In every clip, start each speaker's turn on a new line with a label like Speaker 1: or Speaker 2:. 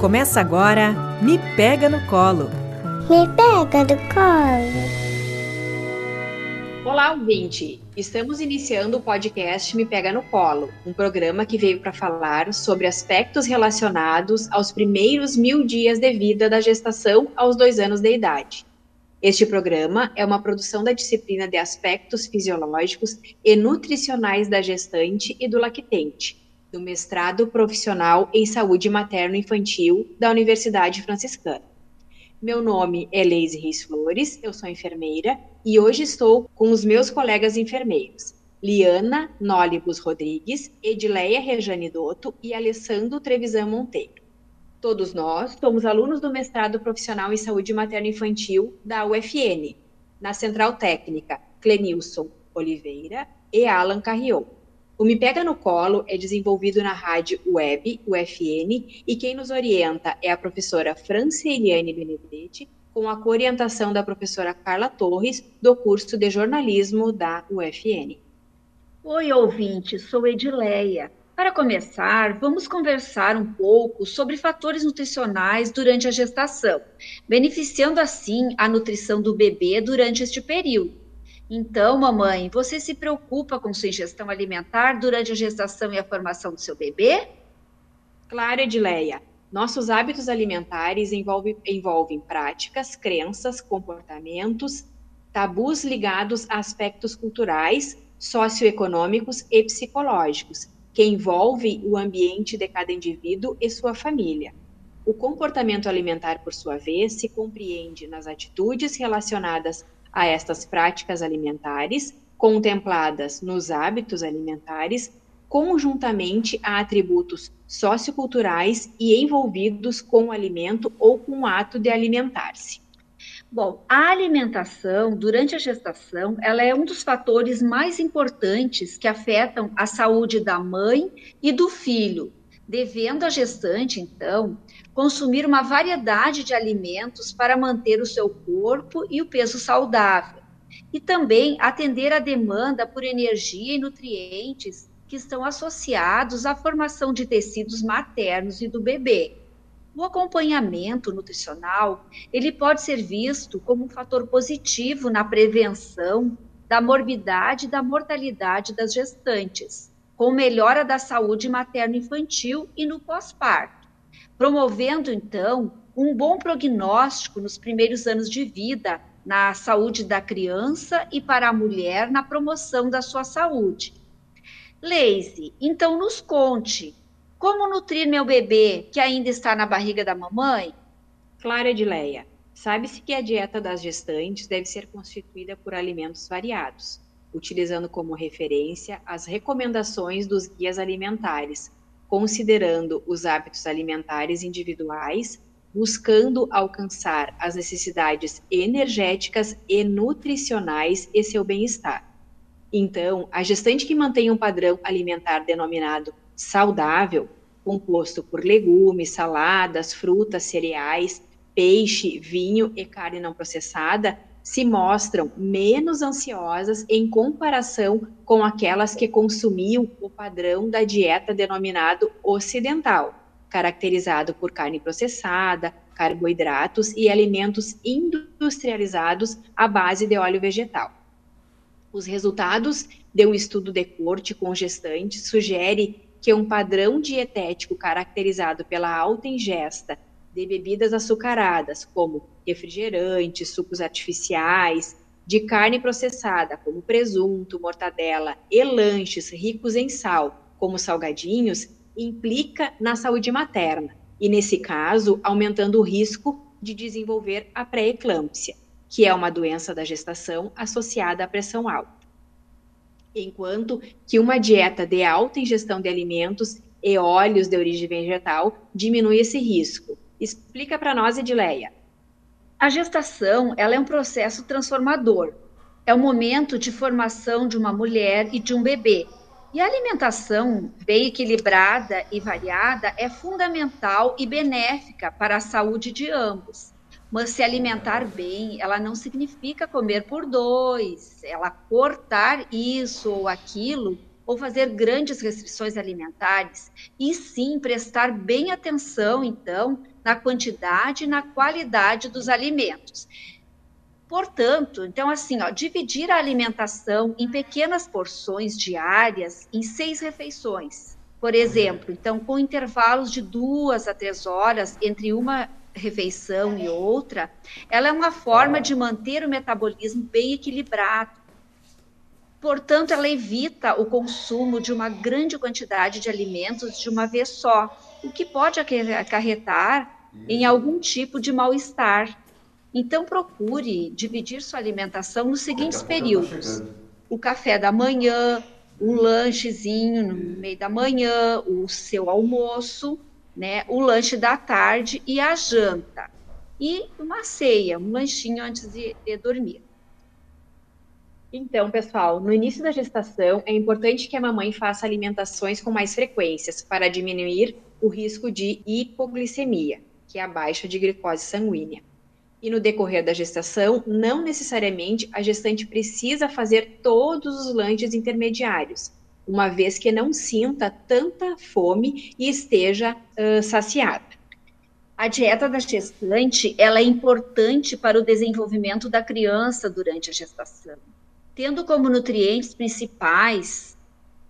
Speaker 1: Começa agora Me Pega no Colo.
Speaker 2: Me pega no colo.
Speaker 3: Olá, ouvinte! Estamos iniciando o podcast Me Pega no Colo, um programa que veio para falar sobre aspectos relacionados aos primeiros mil dias de vida da gestação aos dois anos de idade. Este programa é uma produção da disciplina de aspectos fisiológicos e nutricionais da gestante e do lactente, do mestrado profissional em saúde materno-infantil da Universidade Franciscana. Meu nome é Leise Reis Flores, eu sou enfermeira e hoje estou com os meus colegas enfermeiros, Liana Nólibus Rodrigues, Edileia Rejane Dotto e Alessandro Trevisan Monteiro. Todos nós somos alunos do mestrado profissional em saúde materno-infantil da UFN, na Central Técnica Clenilson Oliveira e Alan Carrion. O Me Pega no Colo é desenvolvido na rádio web UFN e quem nos orienta é a professora Francieliane Benedetti, com a orientação da professora Carla Torres, do curso de jornalismo da UFN.
Speaker 4: Oi, ouvinte, sou Edileia. Para começar, vamos conversar um pouco sobre fatores nutricionais durante a gestação, beneficiando assim a nutrição do bebê durante este período. Então, mamãe, você se preocupa com sua ingestão alimentar durante a gestação e a formação do seu bebê?
Speaker 3: Claro, Edileia. Nossos hábitos alimentares envolvem, envolvem práticas, crenças, comportamentos, tabus ligados a aspectos culturais, socioeconômicos e psicológicos, que envolve o ambiente de cada indivíduo e sua família. O comportamento alimentar, por sua vez, se compreende nas atitudes relacionadas a estas práticas alimentares, contempladas nos hábitos alimentares, conjuntamente a atributos socioculturais e envolvidos com o alimento ou com o ato de alimentar-se.
Speaker 4: Bom, a alimentação durante a gestação, ela é um dos fatores mais importantes que afetam a saúde da mãe e do filho, devendo a gestante, então, consumir uma variedade de alimentos para manter o seu corpo e o peso saudável, e também atender à demanda por energia e nutrientes que estão associados à formação de tecidos maternos e do bebê. O acompanhamento nutricional, ele pode ser visto como um fator positivo na prevenção da morbidade e da mortalidade das gestantes, com melhora da saúde materno-infantil e no pós-parto promovendo então um bom prognóstico nos primeiros anos de vida na saúde da criança e para a mulher na promoção da sua saúde. Leise, então nos conte, como nutrir meu bebê que ainda está na barriga da mamãe?
Speaker 3: Clara Edileia, sabe-se que a dieta das gestantes deve ser constituída por alimentos variados, utilizando como referência as recomendações dos guias alimentares, considerando os hábitos alimentares individuais, buscando alcançar as necessidades energéticas e nutricionais e seu bem-estar. Então, a gestante que mantém um padrão alimentar denominado saudável, composto por legumes, saladas, frutas, cereais, peixe, vinho e carne não processada, se mostram menos ansiosas em comparação com aquelas que consumiam o padrão da dieta denominado ocidental, caracterizado por carne processada, carboidratos e alimentos industrializados à base de óleo vegetal. Os resultados de um estudo de corte com gestantes sugere que um padrão dietético caracterizado pela alta ingesta de bebidas açucaradas, como refrigerantes, sucos artificiais, de carne processada, como presunto, mortadela, e lanches ricos em sal, como salgadinhos, implica na saúde materna, e nesse caso, aumentando o risco de desenvolver a pré-eclâmpsia, que é uma doença da gestação associada à pressão alta. Enquanto que uma dieta de alta ingestão de alimentos e óleos de origem vegetal diminui esse risco. Explica para nós, Edileia.
Speaker 4: A gestação ela é um processo transformador. É o momento de formação de uma mulher e de um bebê. E a alimentação bem equilibrada e variada é fundamental e benéfica para a saúde de ambos. Mas se alimentar bem, ela não significa comer por dois. Ela cortar isso ou aquilo ou fazer grandes restrições alimentares, e sim prestar bem atenção, então, na quantidade e na qualidade dos alimentos. Portanto, então assim, ó, dividir a alimentação em pequenas porções diárias em seis refeições, por exemplo, então com intervalos de duas a três horas entre uma refeição e outra, ela é uma forma de manter o metabolismo bem equilibrado. Portanto, ela evita o consumo de uma grande quantidade de alimentos de uma vez só, o que pode acarretar em algum tipo de mal-estar. Então, procure dividir sua alimentação nos seguintes tá períodos: o café da manhã, um lanchezinho no meio da manhã, o seu almoço, né, o lanche da tarde e a janta. E uma ceia, um lanchinho antes de, de dormir.
Speaker 3: Então, pessoal, no início da gestação é importante que a mamãe faça alimentações com mais frequências para diminuir o risco de hipoglicemia, que é a baixa de glicose sanguínea. E no decorrer da gestação, não necessariamente a gestante precisa fazer todos os lanches intermediários, uma vez que não sinta tanta fome e esteja uh, saciada.
Speaker 4: A dieta da gestante ela é importante para o desenvolvimento da criança durante a gestação, tendo como nutrientes principais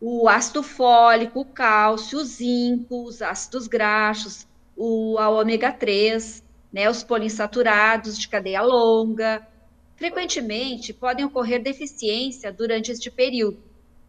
Speaker 4: o ácido fólico, o cálcio, o zinco, os ácidos graxos, o a ômega 3, né, os poliinsaturados de cadeia longa. Frequentemente podem ocorrer deficiência durante este período,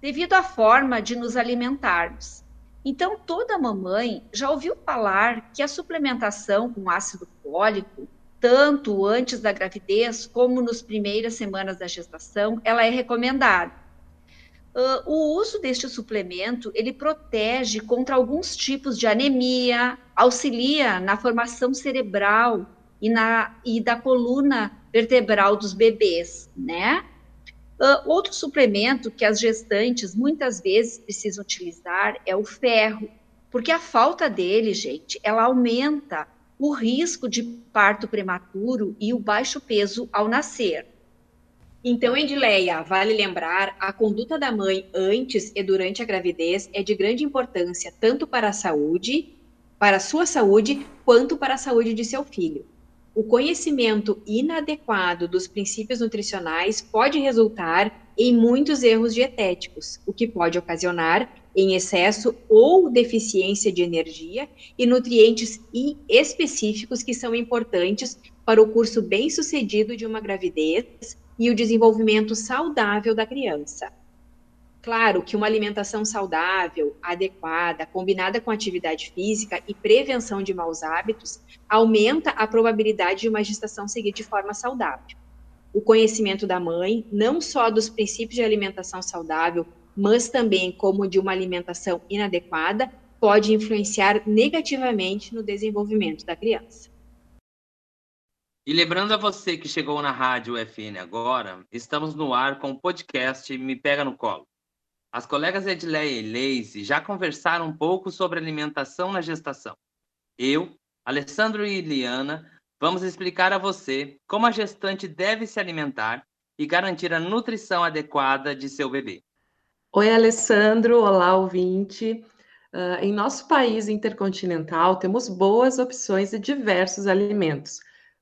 Speaker 4: devido à forma de nos alimentarmos. Então, toda mamãe já ouviu falar que a suplementação com ácido fólico, tanto antes da gravidez como nas primeiras semanas da gestação, ela é recomendada. Uh, o uso deste suplemento ele protege contra alguns tipos de anemia, auxilia na formação cerebral e, na, e da coluna vertebral dos bebês, né? Uh, outro suplemento que as gestantes muitas vezes precisam utilizar é o ferro, porque a falta dele, gente, ela aumenta o risco de parto prematuro e o baixo peso ao nascer.
Speaker 3: Então, Edileia, vale lembrar, a conduta da mãe antes e durante a gravidez é de grande importância tanto para a saúde, para a sua saúde, quanto para a saúde de seu filho. O conhecimento inadequado dos princípios nutricionais pode resultar em muitos erros dietéticos, o que pode ocasionar em excesso ou deficiência de energia e nutrientes específicos que são importantes para o curso bem-sucedido de uma gravidez e o desenvolvimento saudável da criança. Claro que uma alimentação saudável, adequada, combinada com atividade física e prevenção de maus hábitos, aumenta a probabilidade de uma gestação seguir de forma saudável. O conhecimento da mãe, não só dos princípios de alimentação saudável, mas também como de uma alimentação inadequada, pode influenciar negativamente no desenvolvimento da criança.
Speaker 5: E lembrando a você que chegou na Rádio FN agora, estamos no ar com o podcast Me Pega no Colo. As colegas Edileia e Leise já conversaram um pouco sobre alimentação na gestação. Eu, Alessandro e Eliana vamos explicar a você como a gestante deve se alimentar e garantir a nutrição adequada de seu bebê.
Speaker 6: Oi, Alessandro. Olá, ouvinte. Uh, em nosso país intercontinental, temos boas opções de diversos alimentos,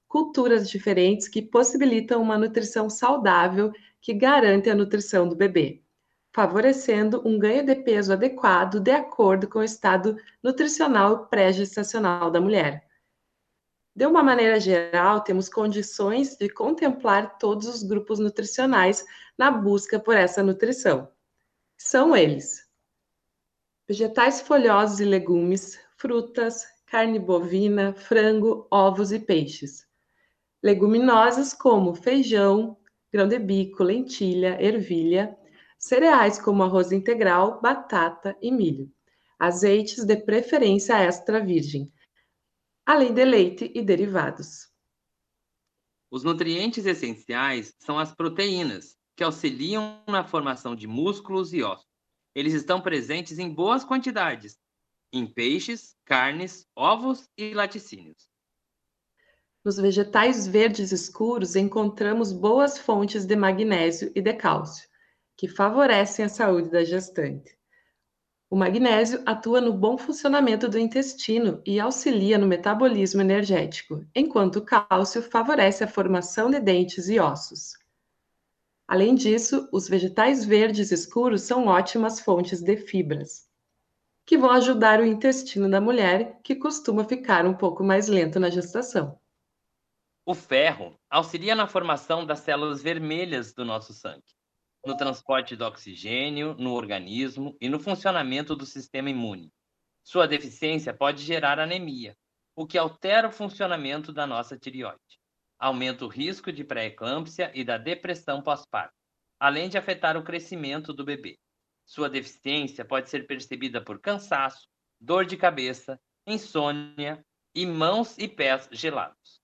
Speaker 6: culturas diferentes que possibilitam uma nutrição saudável que garante a nutrição do bebê favorecendo um ganho de peso adequado de acordo com o estado nutricional pré-gestacional da mulher. De uma maneira geral, temos condições de contemplar todos os grupos nutricionais na busca por essa nutrição. São eles: vegetais folhosos e legumes, frutas, carne bovina, frango, ovos e peixes. Leguminosas como feijão, grão de bico, lentilha, ervilha, cereais como arroz integral, batata e milho, azeites de preferência extra virgem, além de leite e derivados.
Speaker 5: Os nutrientes essenciais são as proteínas, que auxiliam na formação de músculos e ossos. Eles estão presentes em boas quantidades em peixes, carnes, ovos e laticínios.
Speaker 6: Nos vegetais verdes escuros encontramos boas fontes de magnésio e de cálcio que favorecem a saúde da gestante. O magnésio atua no bom funcionamento do intestino e auxilia no metabolismo energético, enquanto o cálcio favorece a formação de dentes e ossos. Além disso, os vegetais verdes escuros são ótimas fontes de fibras, que vão ajudar o intestino da mulher, que costuma ficar um pouco mais lento na gestação.
Speaker 5: O ferro auxilia na formação das células vermelhas do nosso sangue, no transporte do oxigênio no organismo e no funcionamento do sistema imune. Sua deficiência pode gerar anemia, o que altera o funcionamento da nossa tireoide aumenta o risco de pré-eclâmpsia e da depressão pós-parto, além de afetar o crescimento do bebê. Sua deficiência pode ser percebida por cansaço, dor de cabeça, insônia e mãos e pés gelados.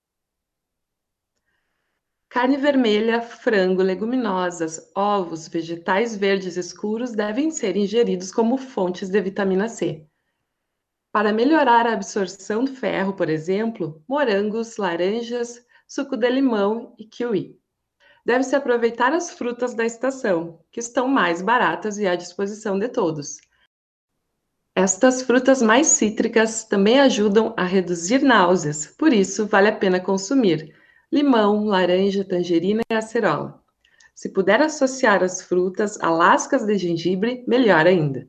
Speaker 6: Carne vermelha, frango, leguminosas, ovos, vegetais verdes escuros devem ser ingeridos como fontes de vitamina C. Para melhorar a absorção do ferro, por exemplo, morangos, laranjas, suco de limão e kiwi. Deve-se aproveitar as frutas da estação, que estão mais baratas e à disposição de todos. Estas frutas mais cítricas também ajudam a reduzir náuseas, por isso vale a pena consumir limão, laranja, tangerina e acerola. Se puder associar as frutas a lascas de gengibre, melhor ainda.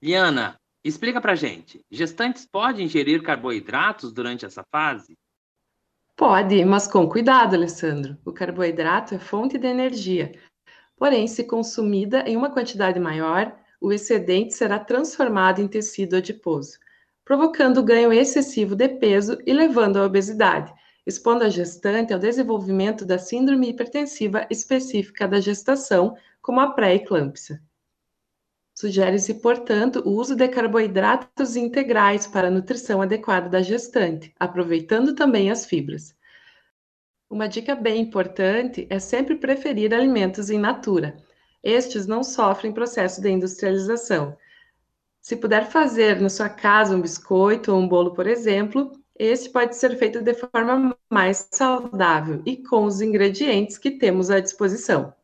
Speaker 5: Liana, explica pra gente: gestantes podem ingerir carboidratos durante essa fase?
Speaker 6: Pode, mas com cuidado, Alessandro. O carboidrato é fonte de energia. Porém, se consumida em uma quantidade maior, o excedente será transformado em tecido adiposo, provocando ganho excessivo de peso e levando à obesidade, expondo a gestante ao desenvolvimento da síndrome hipertensiva específica da gestação, como a pré-eclâmpsia. Sugere-se, portanto, o uso de carboidratos integrais para a nutrição adequada da gestante, aproveitando também as fibras. Uma dica bem importante é sempre preferir alimentos in natura. Estes não sofrem processo de industrialização. Se puder fazer na sua casa um biscoito ou um bolo, por exemplo, este pode ser feito de forma mais saudável e com os ingredientes que temos à disposição.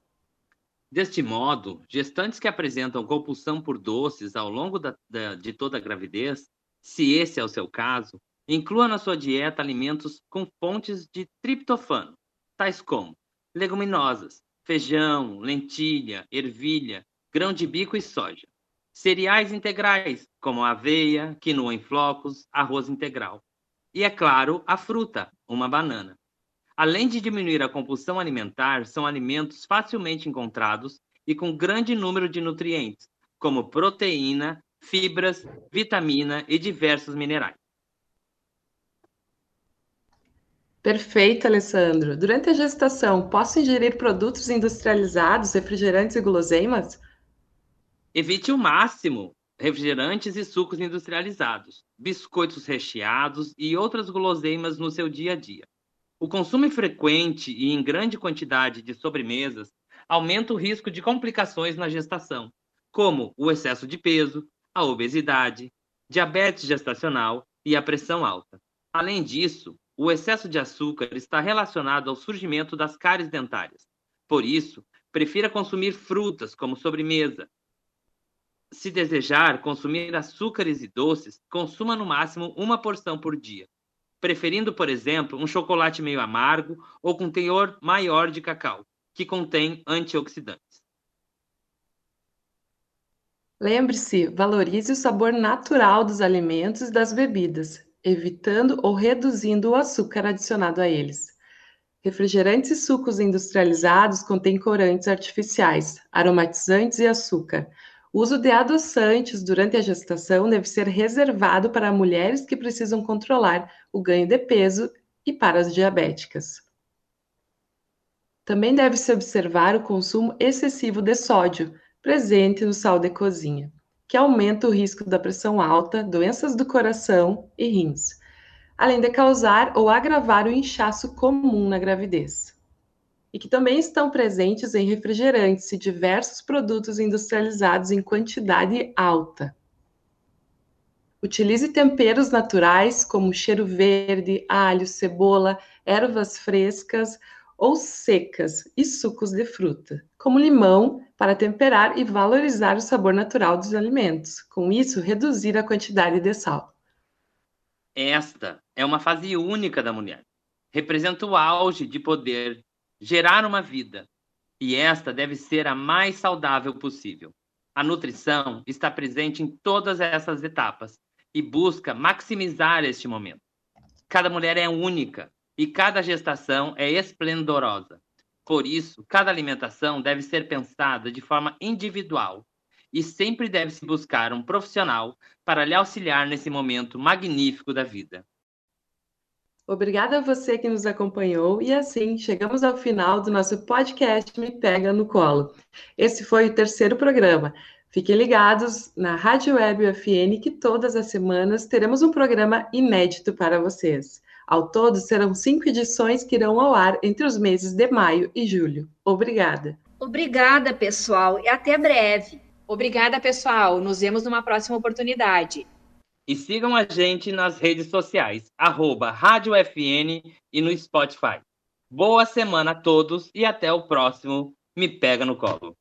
Speaker 5: Deste modo, gestantes que apresentam compulsão por doces ao longo da, da, de toda a gravidez, se esse é o seu caso, inclua na sua dieta alimentos com fontes de triptofano, tais como leguminosas, feijão, lentilha, ervilha, grão de bico e soja. Cereais integrais, como aveia, quinoa em flocos, arroz integral. E, é claro, a fruta, uma banana. Além de diminuir a compulsão alimentar, são alimentos facilmente encontrados e com grande número de nutrientes, como proteína, fibras, vitamina e diversos minerais.
Speaker 6: Perfeito, Alessandro. Durante a gestação, posso ingerir produtos industrializados, refrigerantes e guloseimas?
Speaker 5: Evite o máximo refrigerantes e sucos industrializados, biscoitos recheados e outras guloseimas no seu dia a dia. O consumo frequente e em grande quantidade de sobremesas aumenta o risco de complicações na gestação, como o excesso de peso, a obesidade, diabetes gestacional e a pressão alta. Além disso, o excesso de açúcar está relacionado ao surgimento das cáries dentárias. Por isso, prefira consumir frutas como sobremesa. Se desejar consumir açúcares e doces, consuma no máximo uma porção por dia preferindo, por exemplo, um chocolate meio amargo ou com teor maior de cacau, que contém antioxidantes.
Speaker 6: Lembre-se, valorize o sabor natural dos alimentos e das bebidas, evitando ou reduzindo o açúcar adicionado a eles. Refrigerantes e sucos industrializados contêm corantes artificiais, aromatizantes e açúcar, o uso de adoçantes durante a gestação deve ser reservado para mulheres que precisam controlar o ganho de peso e para as diabéticas. Também deve-se observar o consumo excessivo de sódio presente no sal de cozinha, que aumenta o risco da pressão alta, doenças do coração e rins, além de causar ou agravar o inchaço comum na gravidez e que também estão presentes em refrigerantes e diversos produtos industrializados em quantidade alta. Utilize temperos naturais como cheiro verde, alho, cebola, ervas frescas ou secas e sucos de fruta. como limão, para temperar e valorizar o sabor natural dos alimentos. Com isso, reduzir a quantidade de sal.
Speaker 5: Esta é uma fase única da mulher. Representa o auge de poder gerar uma vida. E esta deve ser a mais saudável possível. A nutrição está presente em todas essas etapas e busca maximizar este momento. Cada mulher é única e cada gestação é esplendorosa. Por isso, cada alimentação deve ser pensada de forma individual e sempre deve-se buscar um profissional para lhe auxiliar nesse momento magnífico da vida.
Speaker 6: Obrigada a você que nos acompanhou e assim chegamos ao final do nosso podcast Me Pega no Colo. Esse foi o terceiro programa. Fiquem ligados na Rádio Web UFN que todas as semanas teremos um programa inédito para vocês. Ao todo, serão cinco edições que irão ao ar entre os meses de maio e julho. Obrigada.
Speaker 4: Obrigada, pessoal, e até breve.
Speaker 3: Obrigada, pessoal. Nos vemos numa próxima oportunidade.
Speaker 5: E sigam a gente nas redes sociais, arroba Rádio FN e no Spotify. Boa semana a todos e até o próximo Me Pega no Colo.